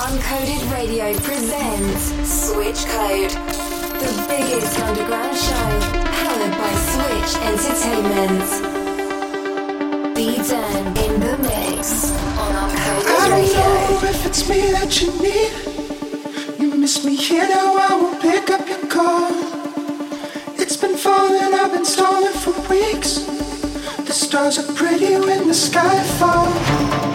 Uncoded Radio presents Switch Code, the biggest underground show powered by Switch Entertainment. Be Den in the mix on Uncoded Radio. I don't know if it's me that you need. You miss me here now, I won't pick up your call. It's been falling, I've been stalling for weeks. The stars are pretty when the sky falls.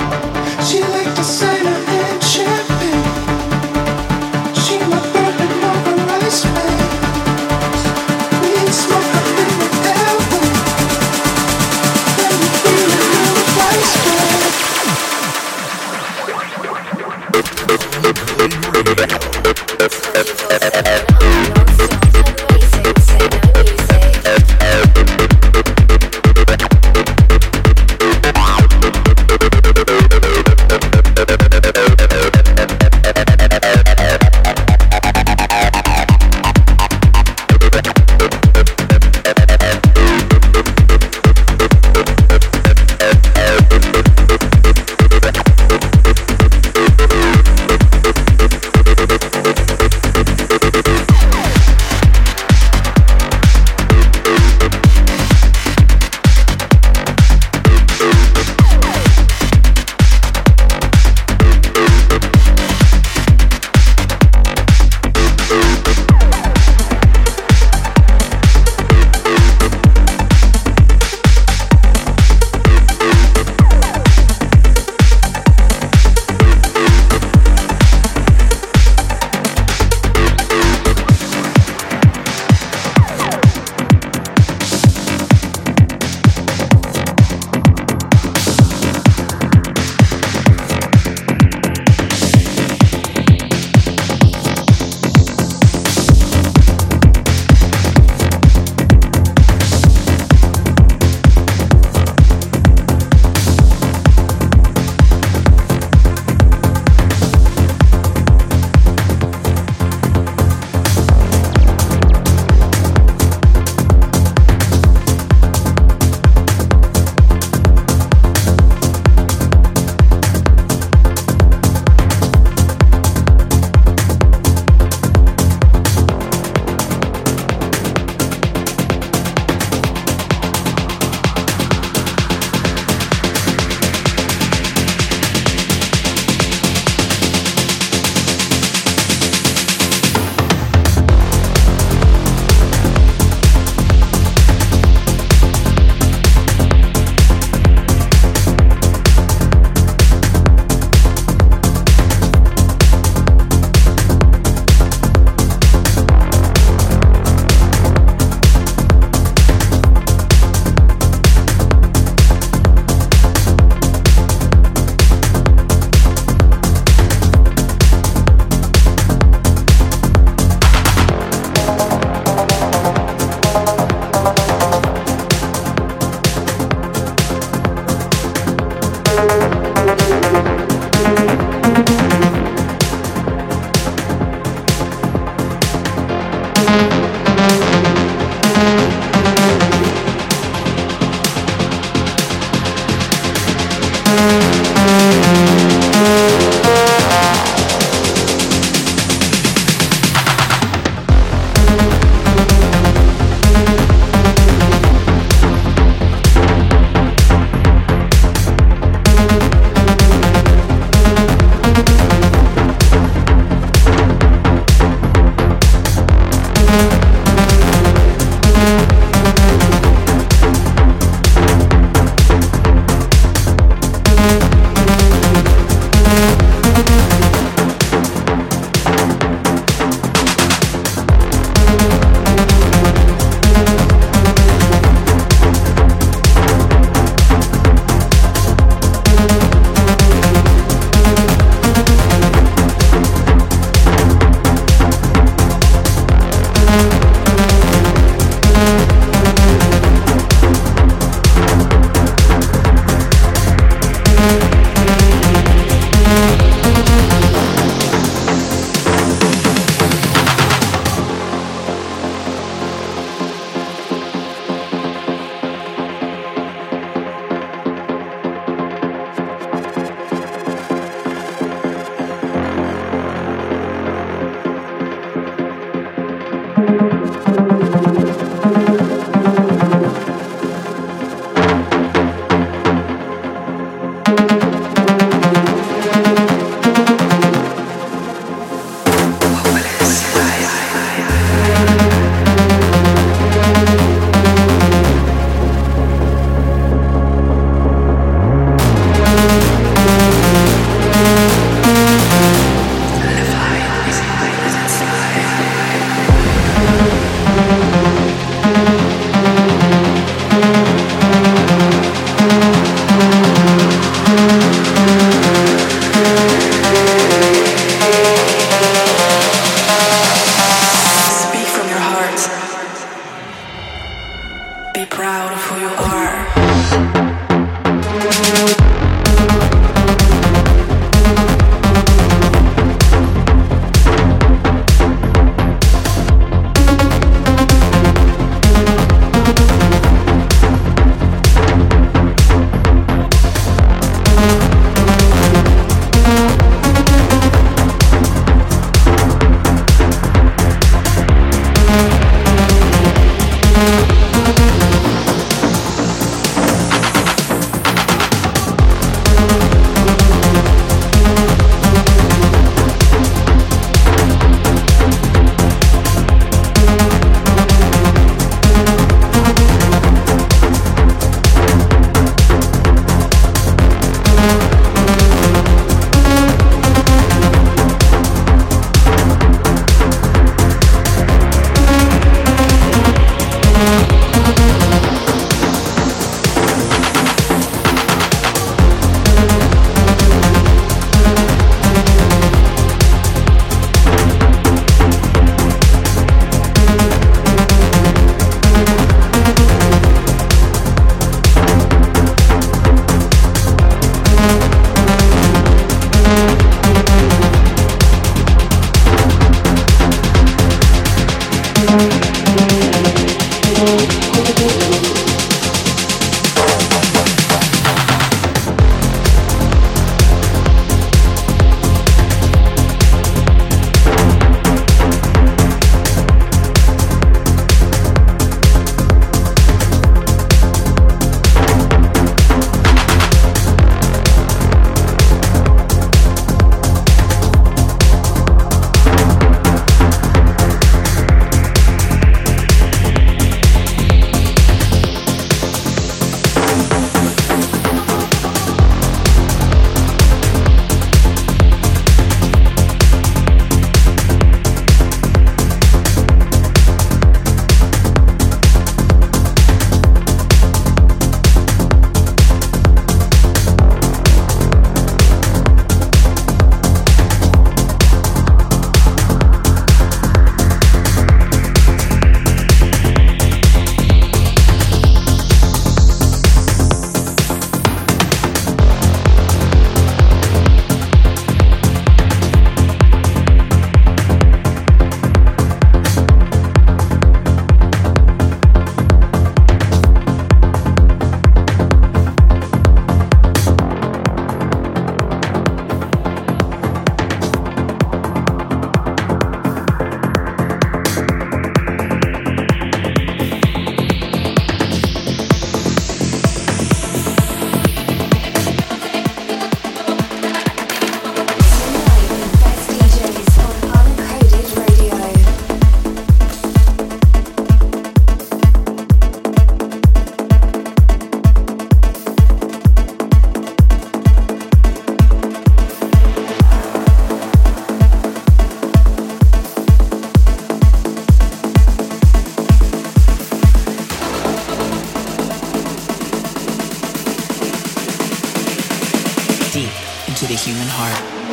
deep into the human heart.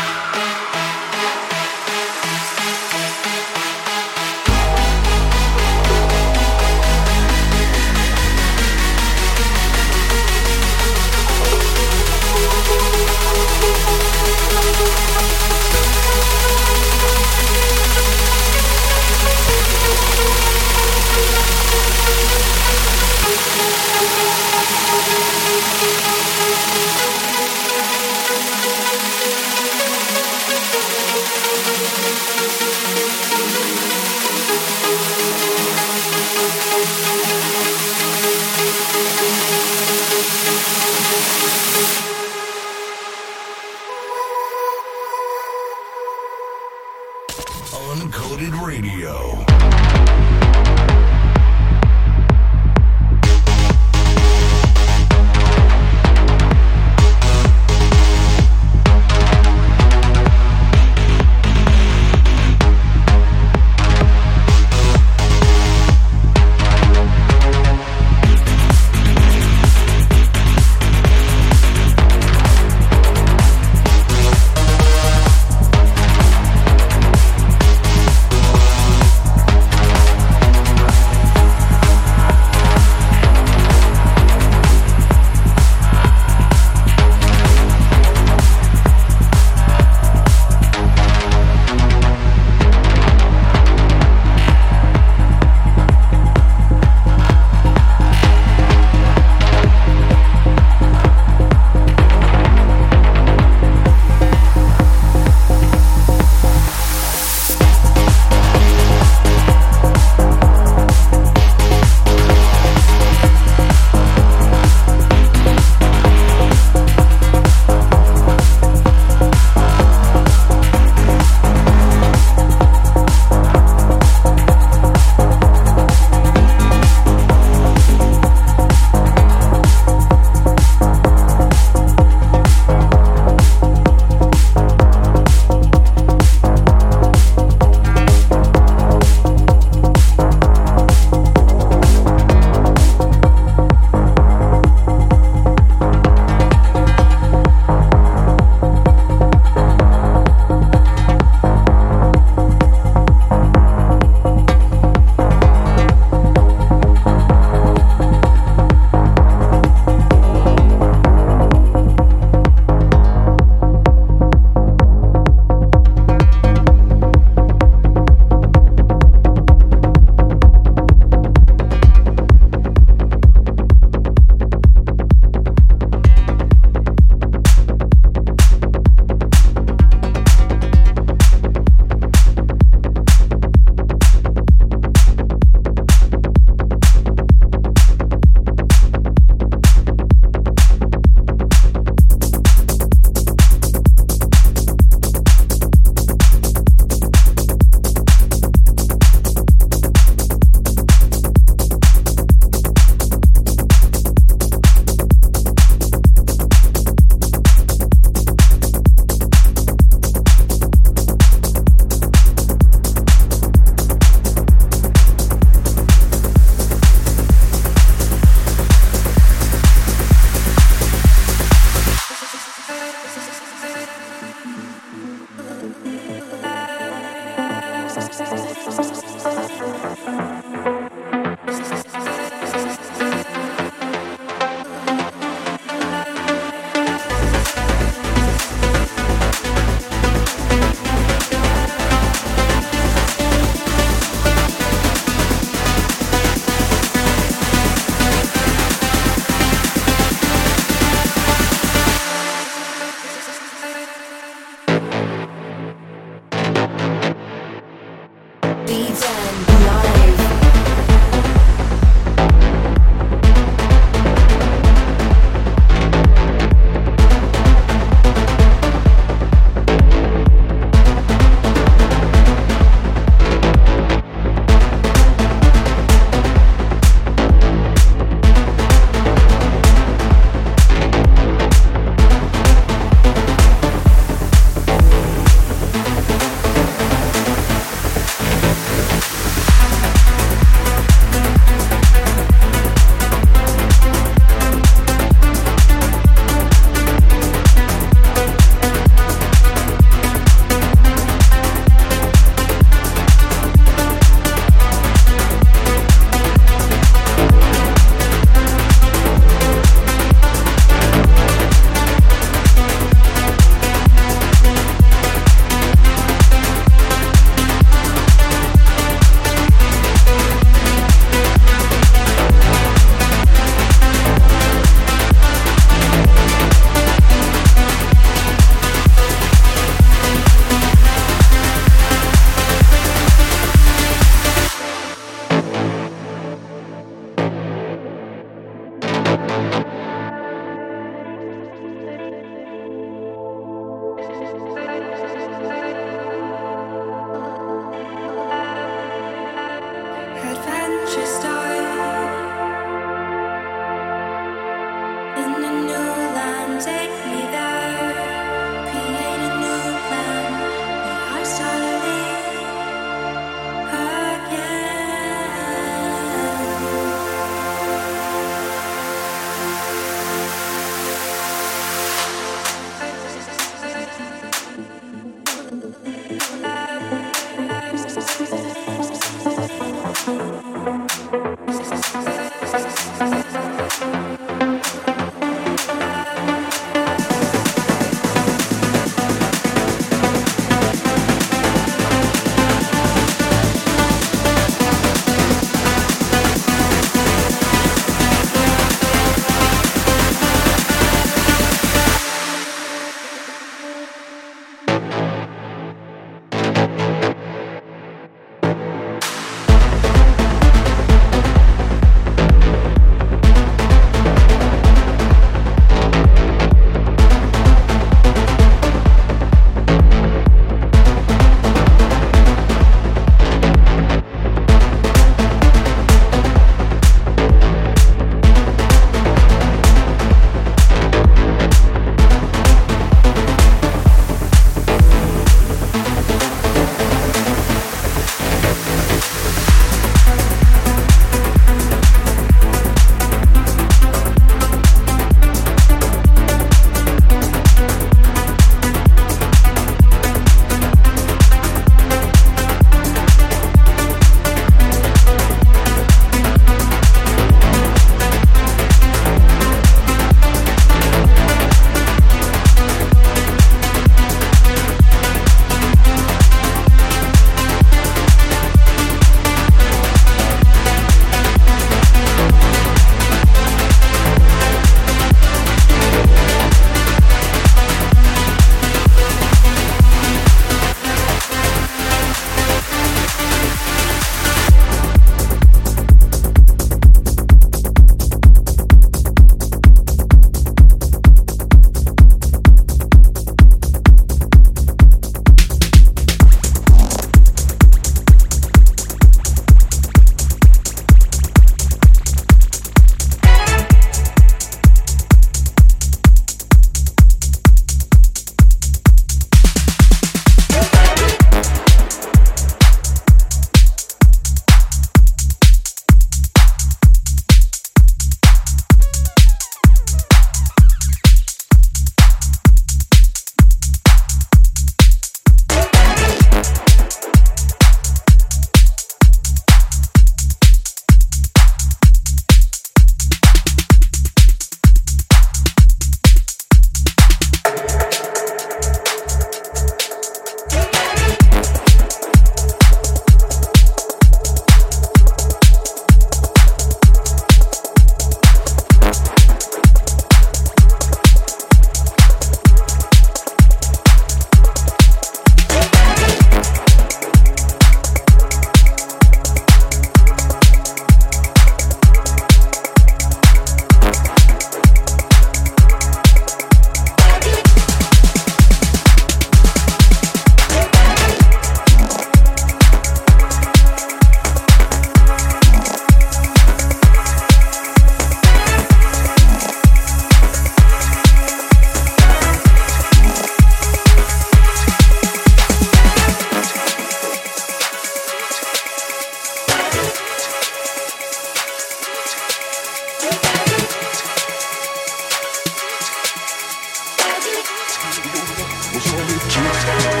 juice.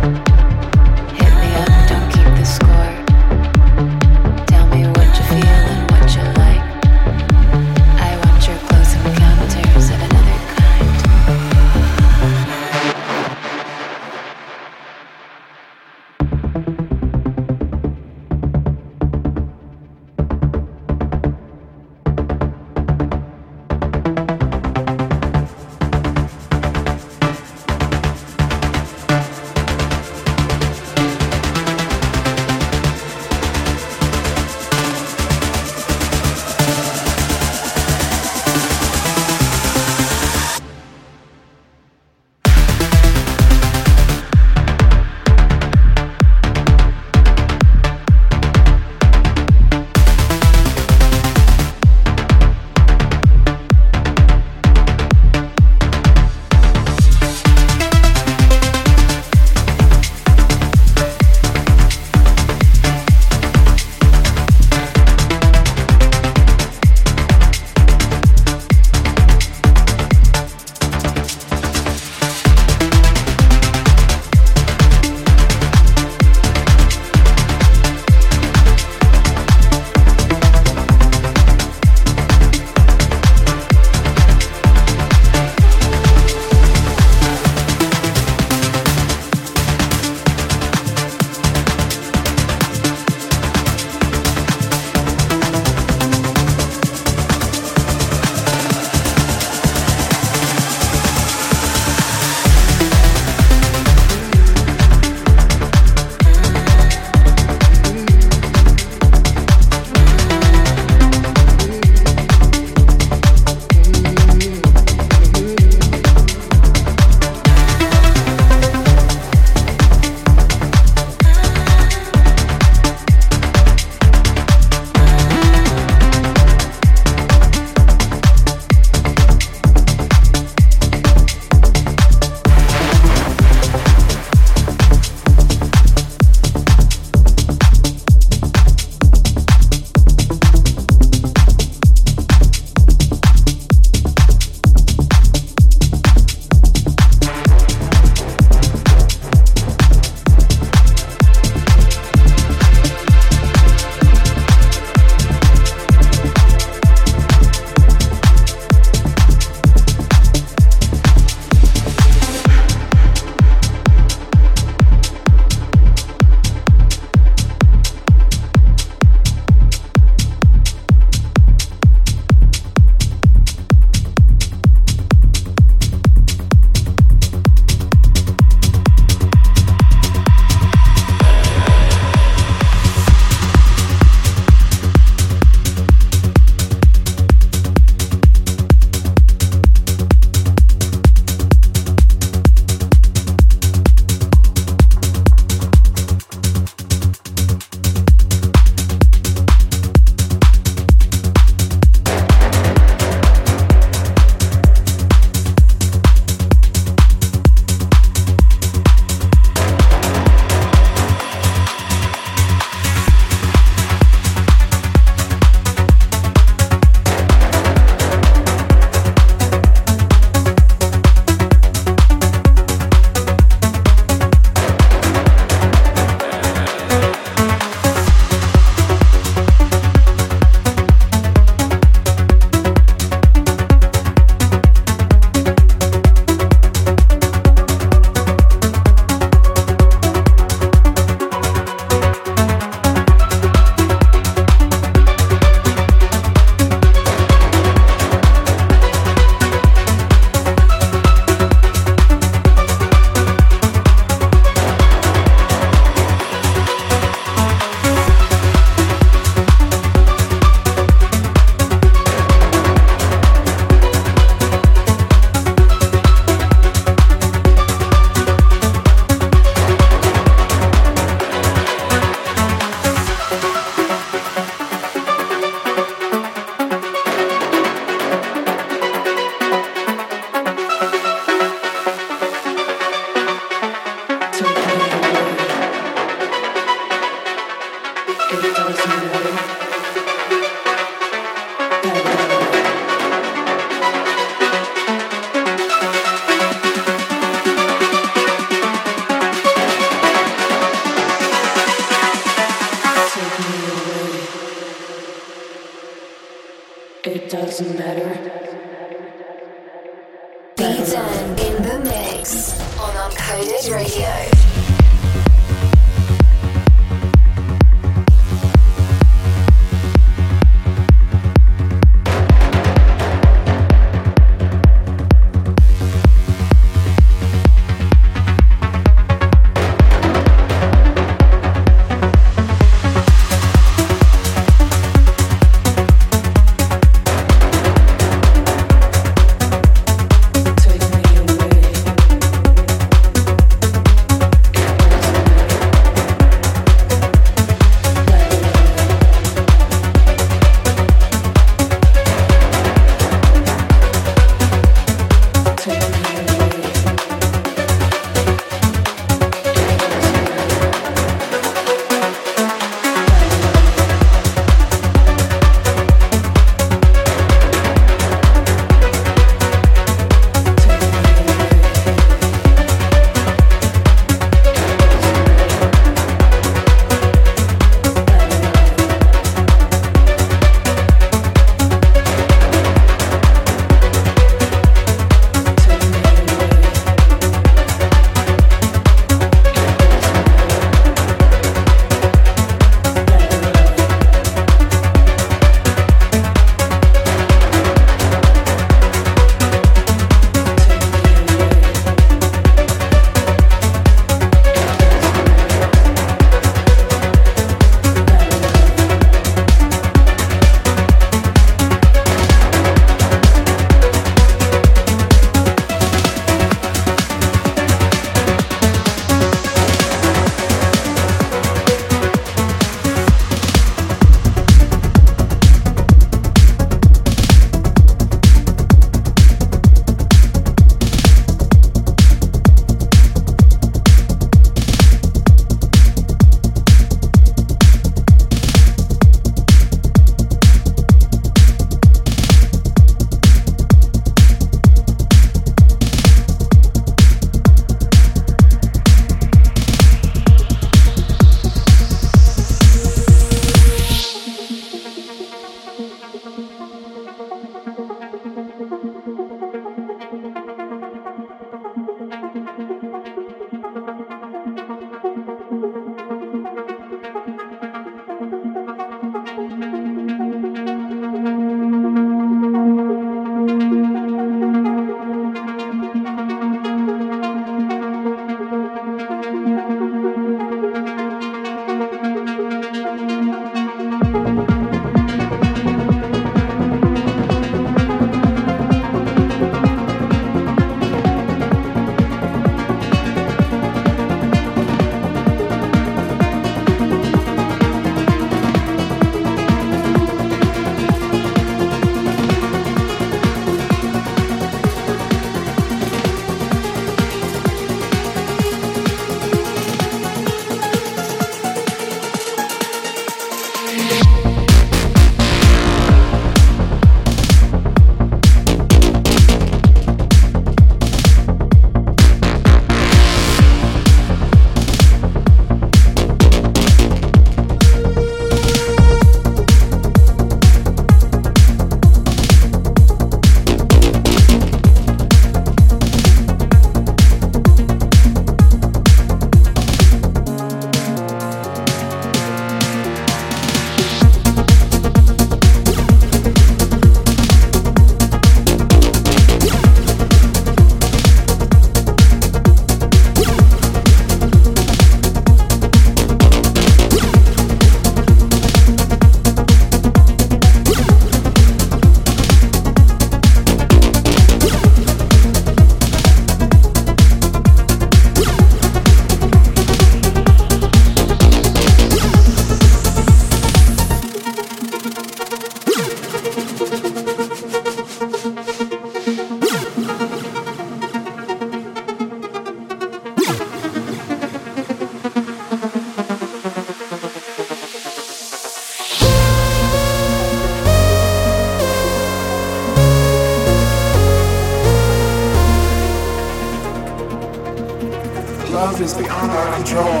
control.